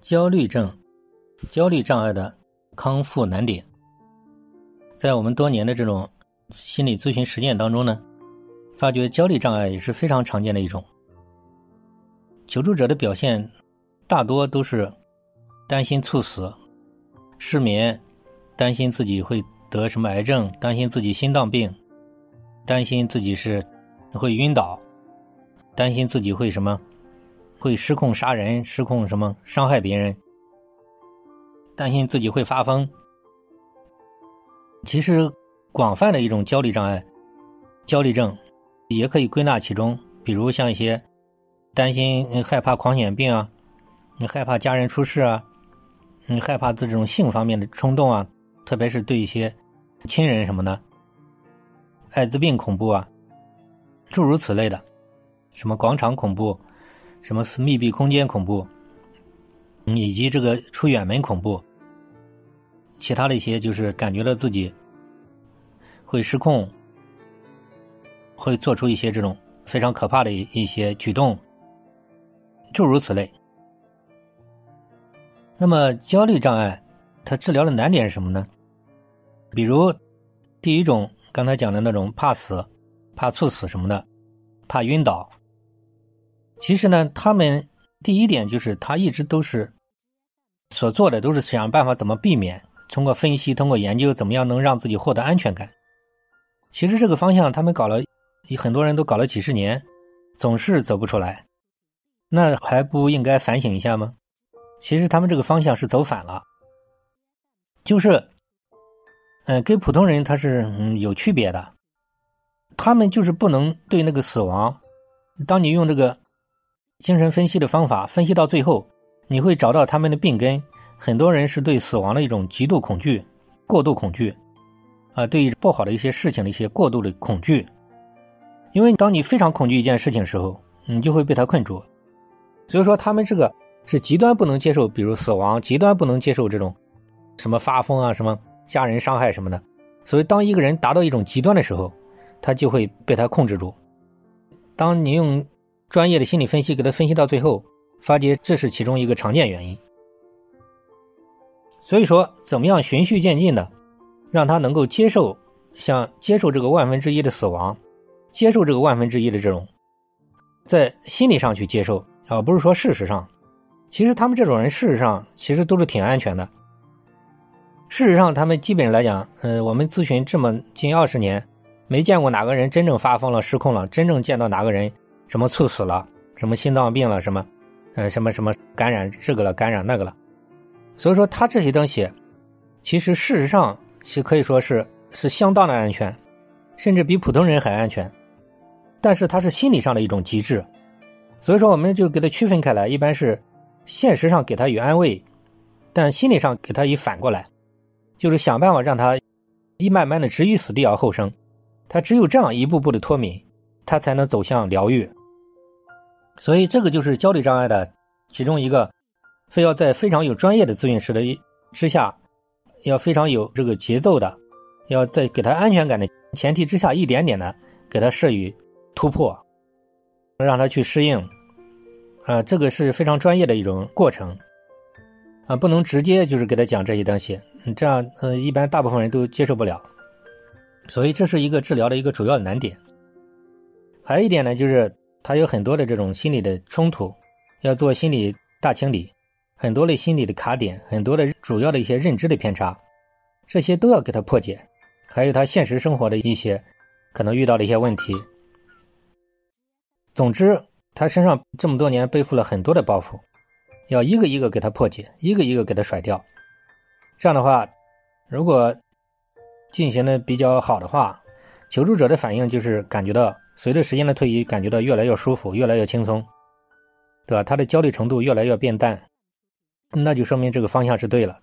焦虑症、焦虑障碍的康复难点，在我们多年的这种心理咨询实践当中呢，发觉焦虑障碍也是非常常见的一种。求助者的表现大多都是担心猝死、失眠，担心自己会得什么癌症，担心自己心脏病，担心自己是会晕倒，担心自己会什么。会失控杀人，失控什么伤害别人，担心自己会发疯。其实，广泛的一种焦虑障碍、焦虑症，也可以归纳其中。比如像一些担心、害怕狂犬病啊，你害怕家人出事啊，你害怕这种性方面的冲动啊，特别是对一些亲人什么的，艾滋病恐怖啊，诸如此类的，什么广场恐怖。什么密闭空间恐怖，以及这个出远门恐怖，其他的一些就是感觉到自己会失控，会做出一些这种非常可怕的一些举动，诸如此类。那么焦虑障碍，它治疗的难点是什么呢？比如第一种刚才讲的那种怕死、怕猝死什么的，怕晕倒。其实呢，他们第一点就是他一直都是所做的都是想办法怎么避免，通过分析，通过研究，怎么样能让自己获得安全感。其实这个方向他们搞了，很多人都搞了几十年，总是走不出来。那还不应该反省一下吗？其实他们这个方向是走反了，就是，嗯，跟普通人他是嗯有区别的，他们就是不能对那个死亡，当你用这个。精神分析的方法分析到最后，你会找到他们的病根。很多人是对死亡的一种极度恐惧、过度恐惧，啊，对于不好的一些事情的一些过度的恐惧。因为当你非常恐惧一件事情的时候，你就会被它困住。所以说，他们这个是极端不能接受，比如死亡，极端不能接受这种什么发疯啊、什么家人伤害什么的。所以，当一个人达到一种极端的时候，他就会被他控制住。当你用。专业的心理分析给他分析到最后，发觉这是其中一个常见原因。所以说，怎么样循序渐进的，让他能够接受，像接受这个万分之一的死亡，接受这个万分之一的这种，在心理上去接受，而不是说事实上。其实他们这种人，事实上其实都是挺安全的。事实上，他们基本来讲，呃，我们咨询这么近二十年，没见过哪个人真正发疯了、失控了，真正见到哪个人。什么猝死了，什么心脏病了，什么，呃，什么什么感染这个了，感染那个了，所以说他这些东西，其实事实上是可以说是是相当的安全，甚至比普通人还安全，但是他是心理上的一种极致，所以说我们就给他区分开来，一般是现实上给他以安慰，但心理上给他以反过来，就是想办法让他一慢慢的置于死地而后生，他只有这样一步步的脱敏。他才能走向疗愈，所以这个就是焦虑障碍的其中一个，非要在非常有专业的咨询师的之下，要非常有这个节奏的，要在给他安全感的前提之下，一点点的给他设予突破，让他去适应，啊，这个是非常专业的一种过程，啊，不能直接就是给他讲这些东西，这样呃，一般大部分人都接受不了，所以这是一个治疗的一个主要的难点。还有一点呢，就是他有很多的这种心理的冲突，要做心理大清理，很多的心理的卡点，很多的主要的一些认知的偏差，这些都要给他破解。还有他现实生活的一些可能遇到的一些问题。总之，他身上这么多年背负了很多的包袱，要一个一个给他破解，一个一个给他甩掉。这样的话，如果进行的比较好的话，求助者的反应就是感觉到。随着时间的推移，感觉到越来越舒服，越来越轻松，对吧？他的焦虑程度越来越变淡，那就说明这个方向是对了。